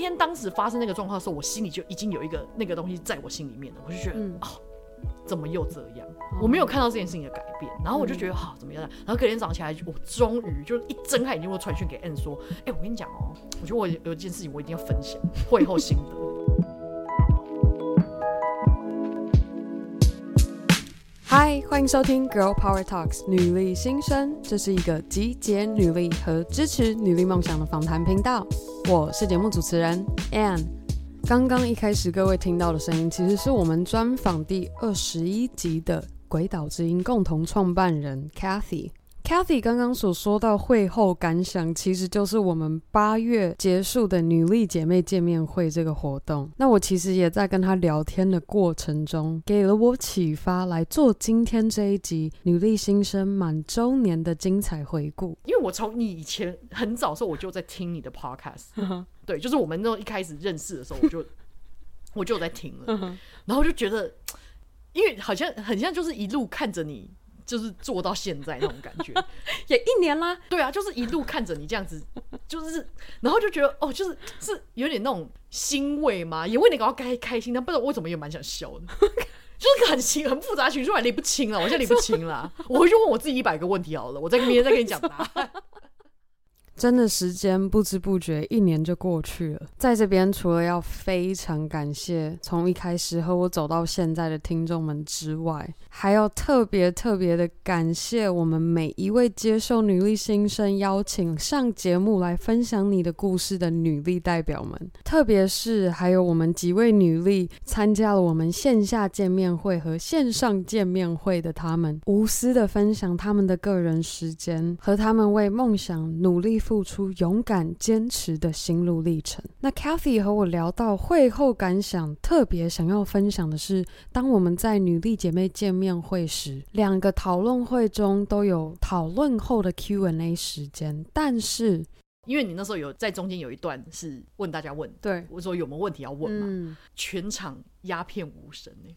天当时发生那个状况的时候，我心里就已经有一个那个东西在我心里面了，我就觉得，嗯、哦，怎么又这样？我没有看到这件事情的改变，然后我就觉得好、嗯哦、怎么样？然后隔天早上起来，我终于就一睁开眼睛，我传讯给 Anne 说，哎、欸，我跟你讲哦，我觉得我有一件事情我一定要分享会后心得。嗨，欢迎收听 Girl Power Talks 女力新生，这是一个集结女力和支持女力梦想的访谈频道。我是节目主持人 Anne。刚刚一开始各位听到的声音，其实是我们专访第二十一集的鬼岛之音共同创办人 Cathy。Cathy 刚刚所说到会后感想，其实就是我们八月结束的女力姐妹见面会这个活动。那我其实也在跟她聊天的过程中，给了我启发，来做今天这一集女力新生满周年的精彩回顾。因为我从你以前很早的时候我就在听你的 podcast，对，就是我们那种一开始认识的时候，我就 我就在听了，然后就觉得，因为好像很像就是一路看着你。就是做到现在那种感觉，也一年啦。对啊，就是一路看着你这样子，就是，然后就觉得哦，就是是有点那种欣慰嘛，也为你感到开开心，但不知道为什么也蛮想笑的，就是很情很复杂情绪，我理不清了，我现在理不清了，我回去问我自己一百个问题好了，我再明天再跟你讲答案。真的时间不知不觉一年就过去了，在这边除了要非常感谢从一开始和我走到现在的听众们之外，还要特别特别的感谢我们每一位接受女力新生邀请上节目来分享你的故事的女力代表们，特别是还有我们几位女力参加了我们线下见面会和线上见面会的他们，无私的分享他们的个人时间和他们为梦想努力。付出勇敢坚持的心路历程。那 Kathy 和我聊到会后感想，特别想要分享的是，当我们在女力姐妹见面会时，两个讨论会中都有讨论后的 Q&A 时间，但是因为你那时候有在中间有一段是问大家问，对，我说有没有问题要问嘛，嗯、全场鸦片无声呢。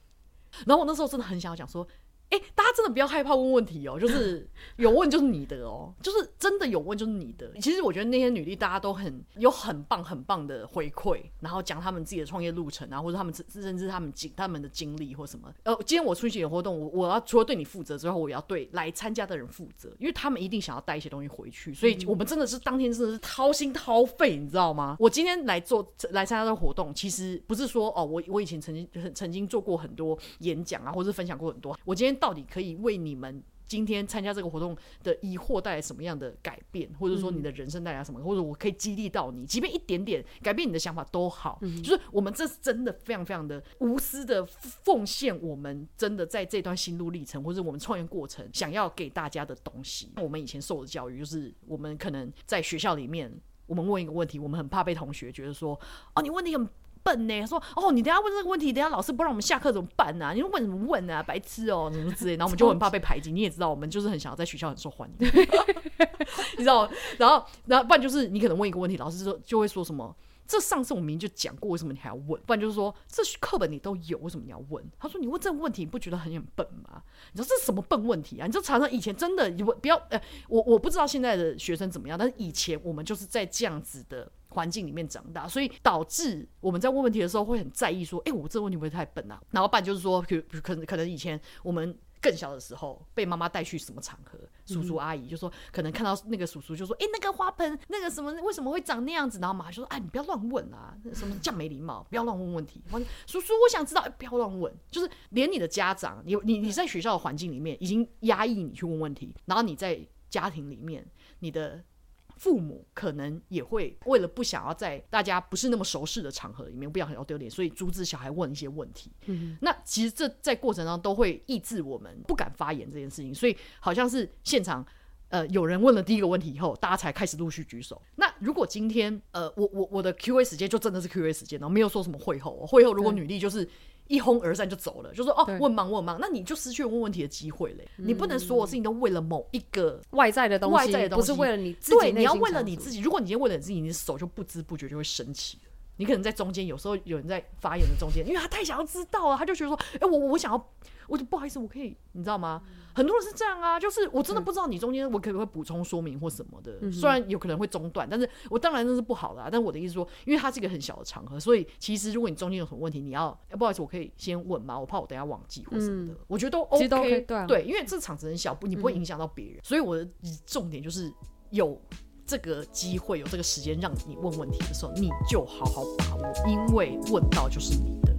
然后我那时候真的很想要讲说。哎、欸，大家真的不要害怕问问题哦，就是 有问就是你的哦，就是真的有问就是你的。其实我觉得那些女力大家都很有很棒很棒的回馈，然后讲他们自己的创业路程啊，或者他们甚至他们经他们的经历或什么。呃，今天我出席的活动，我我要除了对你负责之后，我也要对来参加的人负责，因为他们一定想要带一些东西回去，所以我们真的是当天真的是掏心掏肺，你知道吗？我今天来做来参加这个活动，其实不是说哦，我我以前曾经曾经做过很多演讲啊，或者分享过很多，我今天。到底可以为你们今天参加这个活动的疑惑带来什么样的改变，或者说你的人生带来什么，或者我可以激励到你，即便一点点改变你的想法都好。就是我们这是真的非常非常的无私的奉献，我们真的在这段心路历程，或者我们创业过程想要给大家的东西。我们以前受的教育就是，我们可能在学校里面，我们问一个问题，我们很怕被同学觉得说，哦，你问题很。笨呢？说哦，你等下问这个问题，等下老师不让我们下课怎么办呢、啊？你问什么问啊？白痴哦，什么之类，然后我们就很怕被排挤。你也知道，我们就是很想要在学校很受欢迎，你知道？然后，然后不然就是你可能问一个问题，老师说就会说什么？这上次我明明就讲过，为什么你还要问？不然就是说这课本你都有，为什么你要问？他说你问这个问题，你不觉得很很笨吗？你知道这是什么笨问题啊？你就常常以前真的，你不要呃，我我不知道现在的学生怎么样，但是以前我们就是在这样子的。环境里面长大，所以导致我们在问问题的时候会很在意，说：“哎、我这个问题会不会太笨啊？”然后办就是说，可可能可能以前我们更小的时候，被妈妈带去什么场合，叔叔阿姨就说，可能看到那个叔叔就说：“哎、那个花盆，那个什么，为什么会长那样子？”然后妈妈就说：“哎，你不要乱问啊，什么叫没礼貌，不要乱问问题。”叔叔，我想知道，不要乱问，就是连你的家长，你你你在学校的环境里面已经压抑你去问问题，然后你在家庭里面，你的。父母可能也会为了不想要在大家不是那么熟识的场合里面，不想很要丢脸，所以阻止小孩问一些问题。嗯，那其实这在过程当中都会抑制我们不敢发言这件事情。所以好像是现场呃有人问了第一个问题以后，大家才开始陆续举手。那如果今天呃我我我的 Q&A 时间就真的是 Q&A 时间，然后没有说什么会后，会后如果女力就是。一哄而散就走了，就说哦，问忙问忙，那你就失去了问问题的机会嘞。嗯、你不能所有事情都为了某一个外在的东西，外在的东西不是为了你自己。对，你要为了你自己。如果你今天为了你自己，你的手就不知不觉就会升起了。你可能在中间，有时候有人在发言的中间，因为他太想要知道了，他就觉得说，哎、欸，我我想要，我就不好意思，我可以，你知道吗？嗯、很多人是这样啊，就是我真的不知道你中间我可不可以补充说明或什么的，嗯、虽然有可能会中断，但是我当然那是不好的啊。但我的意思说，因为它是一个很小的场合，所以其实如果你中间有什么问题，你要，欸、不好意思，我可以先问吗？我怕我等下忘记或什么的，嗯、我觉得都 OK，都 OK 对，啊、对，因为这场子很小，不，你不会影响到别人，嗯、所以我的重点就是有。这个机会有这个时间让你问问题的时候，你就好好把握，因为问到就是你的。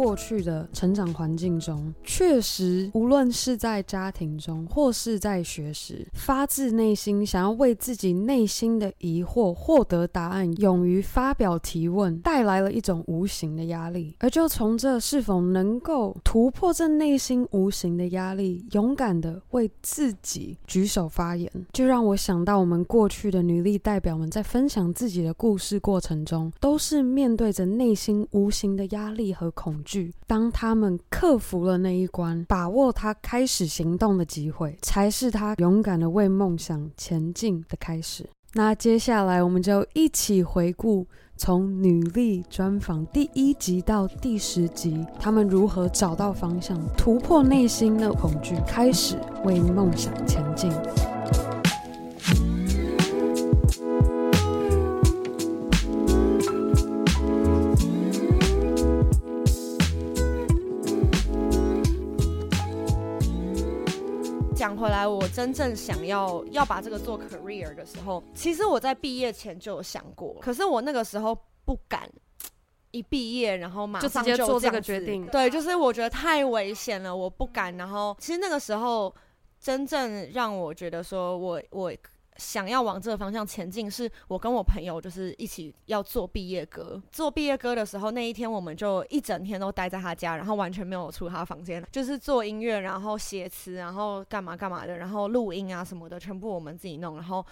过去的成长环境中，确实，无论是在家庭中或是在学时，发自内心想要为自己内心的疑惑获得答案，勇于发表提问，带来了一种无形的压力。而就从这是否能够突破这内心无形的压力，勇敢的为自己举手发言，就让我想到我们过去的女力代表们在分享自己的故事过程中，都是面对着内心无形的压力和恐惧。当他们克服了那一关，把握他开始行动的机会，才是他勇敢的为梦想前进的开始。那接下来，我们就一起回顾从女力专访第一集到第十集，他们如何找到方向，突破内心的恐惧，开始为梦想前进。讲回来，我真正想要要把这个做 career 的时候，其实我在毕业前就有想过，可是我那个时候不敢一毕业然后马上就，就直接做这个决定。对，就是我觉得太危险了，我不敢。然后其实那个时候真正让我觉得说我我。想要往这个方向前进，是我跟我朋友就是一起要做毕业歌。做毕业歌的时候，那一天我们就一整天都待在他家，然后完全没有出他房间，就是做音乐，然后写词，然后干嘛干嘛的，然后录音啊什么的，全部我们自己弄。然后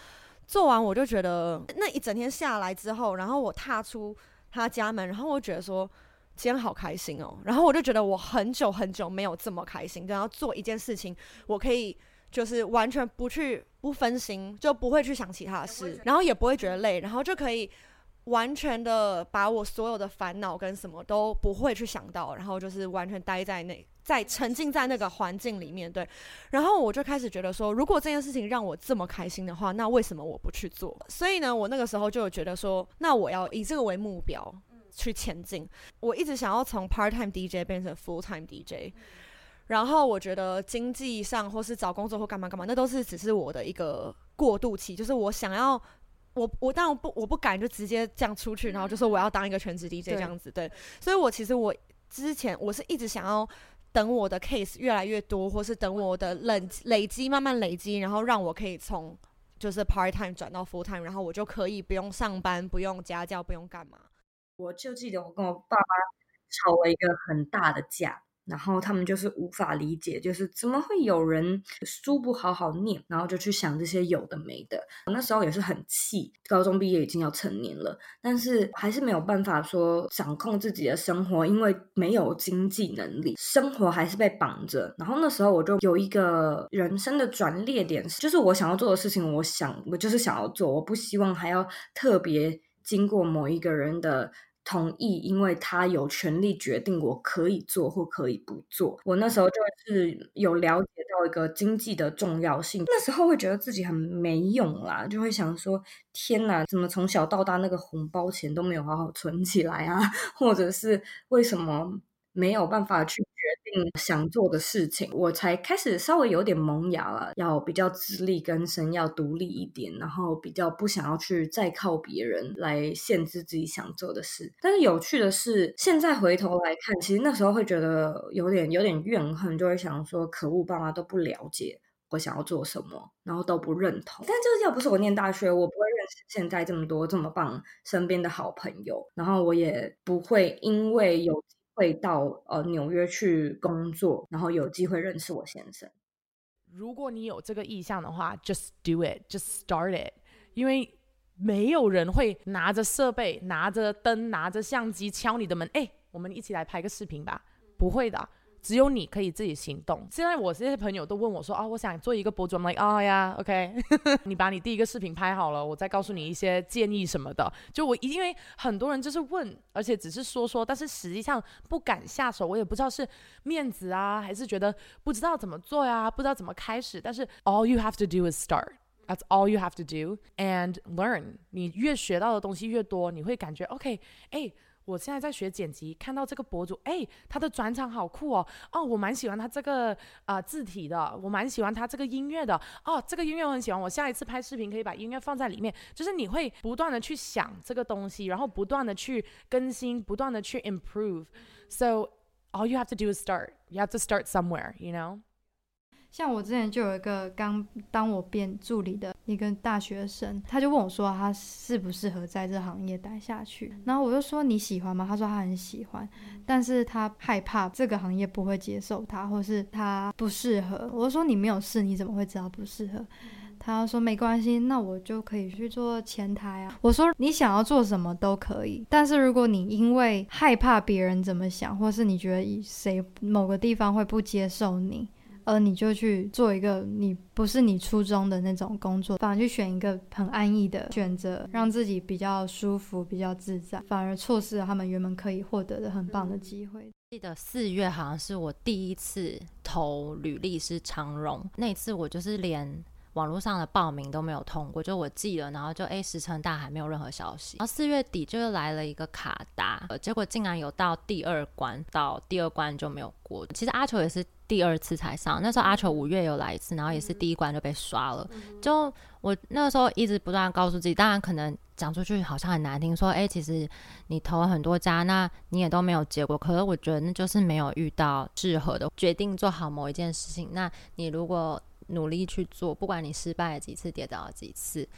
做完，我就觉得那一整天下来之后，然后我踏出他家门，然后我觉得说今天好开心哦。然后我就觉得我很久很久没有这么开心，然后做一件事情，我可以。就是完全不去不分心，就不会去想其他的事，然后也不会觉得累，然后就可以完全的把我所有的烦恼跟什么都不会去想到，然后就是完全待在那，在沉浸在那个环境里面，对。然后我就开始觉得说，如果这件事情让我这么开心的话，那为什么我不去做？所以呢，我那个时候就有觉得说，那我要以这个为目标去前进。我一直想要从 part time DJ 变成 full time DJ。然后我觉得经济上或是找工作或干嘛干嘛，那都是只是我的一个过渡期。就是我想要，我我当然不我不敢就直接这样出去，然后就说我要当一个全职 DJ 这样子。对，对，所以我其实我之前我是一直想要等我的 case 越来越多，或是等我的累累积慢慢累积，然后让我可以从就是 part time 转到 full time，然后我就可以不用上班，不用家教，不用干嘛。我就记得我跟我爸妈吵了一个很大的架。然后他们就是无法理解，就是怎么会有人书不好好念，然后就去想这些有的没的。我那时候也是很气，高中毕业已经要成年了，但是还是没有办法说掌控自己的生活，因为没有经济能力，生活还是被绑着。然后那时候我就有一个人生的转捩点，就是我想要做的事情，我想我就是想要做，我不希望还要特别经过某一个人的。同意，因为他有权利决定我可以做或可以不做。我那时候就是有了解到一个经济的重要性，那时候会觉得自己很没用啦，就会想说：天哪，怎么从小到大那个红包钱都没有好好存起来啊？或者是为什么没有办法去决定？想做的事情，我才开始稍微有点萌芽了，要比较自力更生，要独立一点，然后比较不想要去再靠别人来限制自己想做的事。但是有趣的是，现在回头来看，其实那时候会觉得有点有点怨恨，就会想说：可恶，爸妈都不了解我想要做什么，然后都不认同。但就是要不是我念大学，我不会认识现在这么多这么棒身边的好朋友，然后我也不会因为有。会到呃纽约去工作，然后有机会认识我先生。如果你有这个意向的话，just do it，just start it。因为没有人会拿着设备、拿着灯、拿着相机敲你的门，哎，我们一起来拍个视频吧。不会的，只有你可以自己行动。现在我这些朋友都问我说啊，我想做一个博主，I'm like 啊呀，OK，你把你第一个视频拍好了，我再告诉你一些建议什么的。就我因为很多人就是问，而且只是说说，但是实际上不敢下手，我也不知道是面子啊，还是觉得不知道怎么做呀，不知道怎么开始。但是 all you have to do is start. That's all you have to do and learn. 你越学到的东西越多，你会感觉 OK，哎。我现在在学剪辑，看到这个博主，哎，他的转场好酷哦，哦，我蛮喜欢他这个啊、字体的，我蛮喜欢他这个音乐的，哦，这个音乐我很喜欢，我下一次拍视频可以把音乐放在里面，就是你会不断的去想这个东西，然后不断的去更新，不断的去 improve。So all you have to do is start. You have to start somewhere, you know. 像我之前就有一个刚当我变助理的一个大学生，他就问我说他适不适合在这行业待下去，然后我就说你喜欢吗？他说他很喜欢，但是他害怕这个行业不会接受他，或是他不适合。我就说你没有试，你怎么会知道不适合？他说没关系，那我就可以去做前台啊。我说你想要做什么都可以，但是如果你因为害怕别人怎么想，或是你觉得谁某个地方会不接受你。而你就去做一个你不是你初衷的那种工作，反而去选一个很安逸的选择，让自己比较舒服、比较自在，反而错失了他们原本可以获得的很棒的机会。记得四月好像是我第一次投履历是长荣，那次我就是连网络上的报名都没有通过，就我寄了，然后就诶石沉大海，没有任何消息。然后四月底就又来了一个卡达，呃结果竟然有到第二关，到第二关就没有过。其实阿球也是。第二次才上，那时候阿球五月有来一次，然后也是第一关就被刷了。就我那个时候一直不断告诉自己，当然可能讲出去好像很难听，说哎，其实你投了很多家，那你也都没有结果。可是我觉得那就是没有遇到适合的，决定做好某一件事情。那你如果努力去做，不管你失败了几次，跌倒了几次，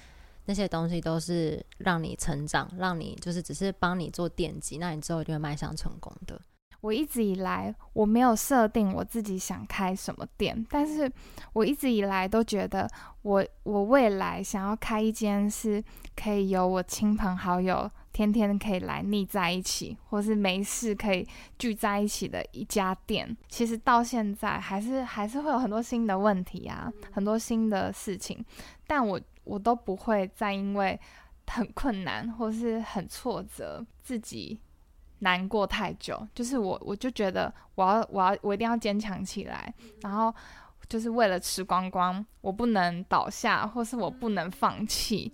那些东西都是让你成长，让你就是只是帮你做奠基，那你之后一定会迈向成功的。我一直以来我没有设定我自己想开什么店，但是我一直以来都觉得我我未来想要开一间是可以有我亲朋好友天天可以来腻在一起，或是没事可以聚在一起的一家店。其实到现在还是还是会有很多新的问题啊，很多新的事情，但我我都不会再因为很困难或是很挫折自己。难过太久，就是我，我就觉得我要，我要，我一定要坚强起来，然后就是为了吃光光，我不能倒下，或是我不能放弃，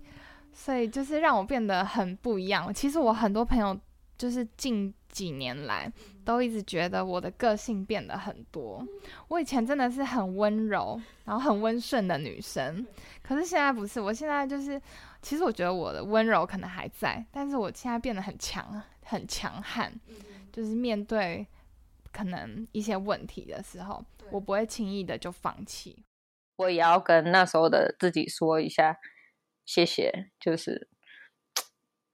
所以就是让我变得很不一样。其实我很多朋友就是近几年来都一直觉得我的个性变得很多。我以前真的是很温柔，然后很温顺的女生，可是现在不是，我现在就是，其实我觉得我的温柔可能还在，但是我现在变得很强。很强悍，就是面对可能一些问题的时候，我不会轻易的就放弃。我也要跟那时候的自己说一下谢谢，就是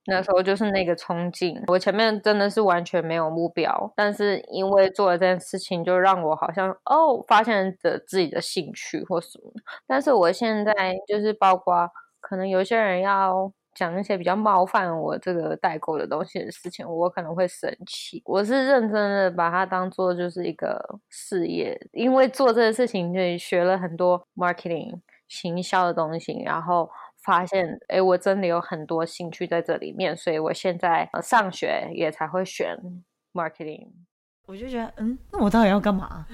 那时候就是那个冲劲，我前面真的是完全没有目标，但是因为做了这件事情，就让我好像哦发现了自己的兴趣或什么。但是我现在就是包括可能有些人要。讲一些比较冒犯我这个代购的东西的事情，我可能会生气。我是认真的把它当做就是一个事业，因为做这个事情就学了很多 marketing 行销的东西，然后发现哎，我真的有很多兴趣在这里面，所以我现在上学也才会选 marketing。我就觉得，嗯，那我到底要干嘛？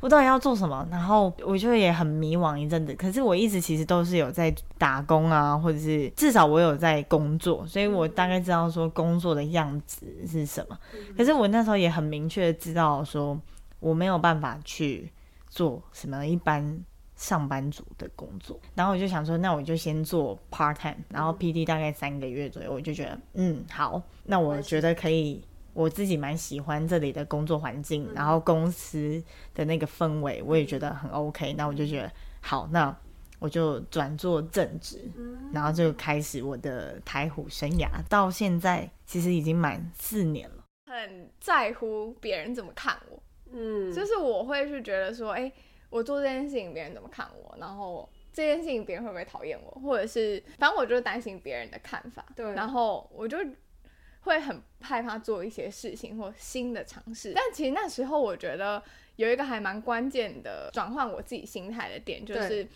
我到底要做什么？然后我就也很迷惘一阵子。可是我一直其实都是有在打工啊，或者是至少我有在工作，所以我大概知道说工作的样子是什么。可是我那时候也很明确的知道说我没有办法去做什么一般上班族的工作。然后我就想说，那我就先做 part time，然后 P D 大概三个月左右，我就觉得嗯好，那我觉得可以。我自己蛮喜欢这里的工作环境，然后公司的那个氛围，我也觉得很 OK。那我就觉得好，那我就转做正职，然后就开始我的台虎生涯。到现在其实已经满四年了。很在乎别人怎么看我，嗯，就是我会去觉得说，哎，我做这件事情别人怎么看我，然后这件事情别人会不会讨厌我，或者是反正我就担心别人的看法，对，然后我就。会很害怕做一些事情或新的尝试，但其实那时候我觉得有一个还蛮关键的转换我自己心态的点，就是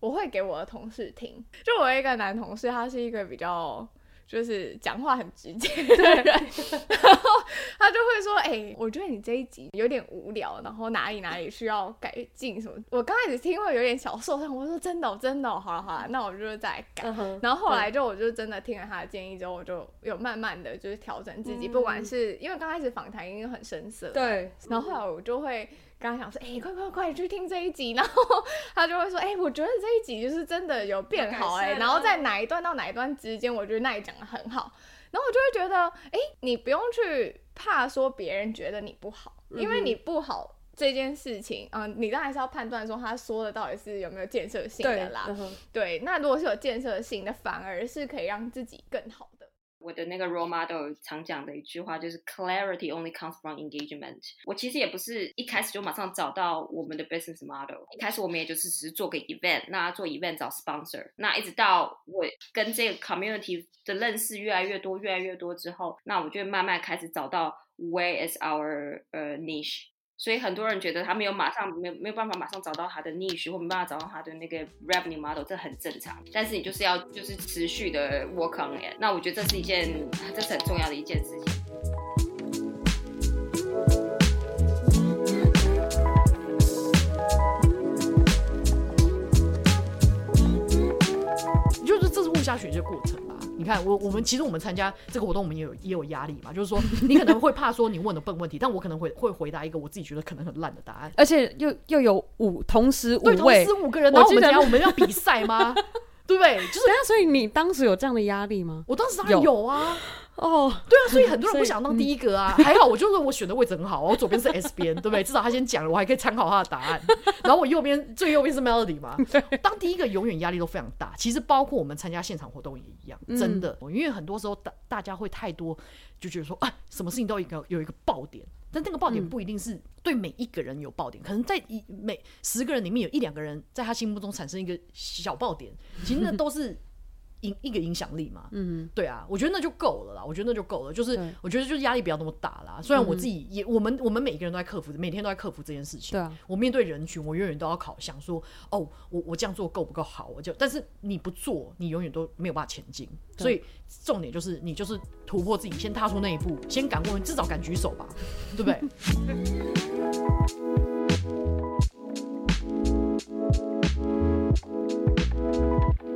我会给我的同事听。就我一个男同事，他是一个比较。就是讲话很直接的 人，然后他就会说：“哎、欸，我觉得你这一集有点无聊，然后哪里哪里需要改进什么。”我刚开始听会有点小受伤，我说：“真的，真的，好了好了，那我就再改。Uh ”然后后来就我就真的听了他的建议之后，我就有慢慢的就是调整自己，嗯、不管是因为刚开始访谈已经很生涩，对，然后后来我就会。刚刚想说，哎、欸，快快快去听这一集，然后他就会说，哎、欸，我觉得这一集就是真的有变好、欸，哎，然后在哪一段到哪一段之间，我觉得那里讲的很好，然后我就会觉得，哎、欸，你不用去怕说别人觉得你不好，因为你不好这件事情，嗯、呃，你当然是要判断说他说的到底是有没有建设性的啦，对，对，那如果是有建设性的，反而是可以让自己更好。我的那个 role model 常讲的一句话就是 clarity only comes from engagement。我其实也不是一开始就马上找到我们的 business model，一开始我们也就是只是做个 event，那做 event 找 sponsor，那一直到我跟这个 community 的认识越来越多，越来越多之后，那我就慢慢开始找到 where is our 呃、niche。所以很多人觉得他没有马上没有没有办法马上找到他的 niche 或没办法找到他的那个 revenue model，这很正常。但是你就是要就是持续的 work on it。那我觉得这是一件，这是很重要的一件事情。看我，我们其实我们参加这个活动，我们也有也有压力嘛。就是说，你可能会怕说你问的笨问题，但我可能会会回答一个我自己觉得可能很烂的答案，而且又又有五同时五位，对，同时五个人，然后我们怎样？我们要比赛吗？对不对？就是，所以你当时有这样的压力吗？我当时当然有啊。哦，对啊，所以很多人不想当第一个啊。还好，我就是我选的位置很好，我左边是 S 边，对不对？至少他先讲了，我还可以参考他的答案。然后我右边最右边是 Melody 嘛。当第一个永远压力都非常大。其实包括我们参加现场活动也一样，真的，因为很多时候大大家会太多，就觉得说啊，什么事情都有一个有一个爆点，但那个爆点不一定是对每一个人有爆点，可能在一每十个人里面有一两个人在他心目中产生一个小爆点，其实那都是。影一个影响力嘛，嗯，对啊，我觉得那就够了啦，我觉得那就够了，就是我觉得就是压力不要那么大啦。虽然我自己也，我们我们每一个人都在克服，每天都在克服这件事情。对啊，我面对人群，我永远都要考想说，哦，我我这样做够不够好？我就，但是你不做，你永远都没有办法前进。所以重点就是你就是突破自己，先踏出那一步，先敢问，至少敢举手吧，对不对？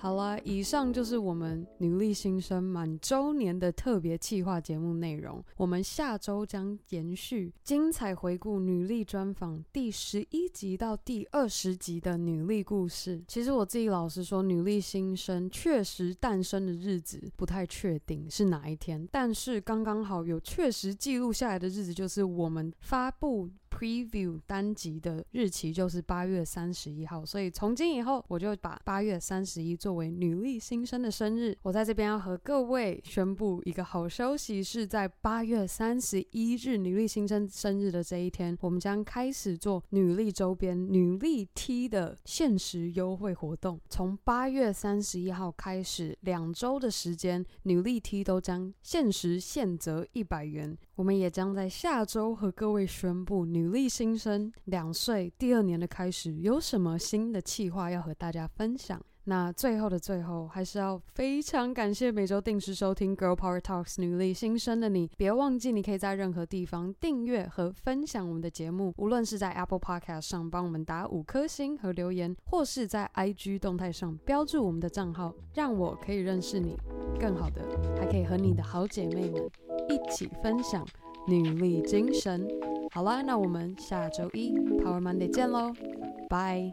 好啦，以上就是我们女力新生满周年的特别企划节目内容。我们下周将延续精彩回顾女力专访第十一集到第二十集的女力故事。其实我自己老实说，女力新生确实诞生的日子不太确定是哪一天，但是刚刚好有确实记录下来的日子，就是我们发布。Preview 单集的日期就是八月三十一号，所以从今以后我就把八月三十一作为女力新生的生日。我在这边要和各位宣布一个好消息，是在八月三十一日女力新生生日的这一天，我们将开始做女力周边女力 T 的限时优惠活动。从八月三十一号开始，两周的时间，女力 T 都将限时现折一百元。我们也将在下周和各位宣布女力新生两岁第二年的开始有什么新的计划要和大家分享。那最后的最后，还是要非常感谢每周定时收听 Girl Power Talks 女力新生的你。别忘记，你可以在任何地方订阅和分享我们的节目，无论是在 Apple Podcast 上帮我们打五颗星和留言，或是在 IG 动态上标注我们的账号，让我可以认识你。更好的，还可以和你的好姐妹们。一起分享女力精神。好啦，那我们下周一 Power Monday 见喽，拜。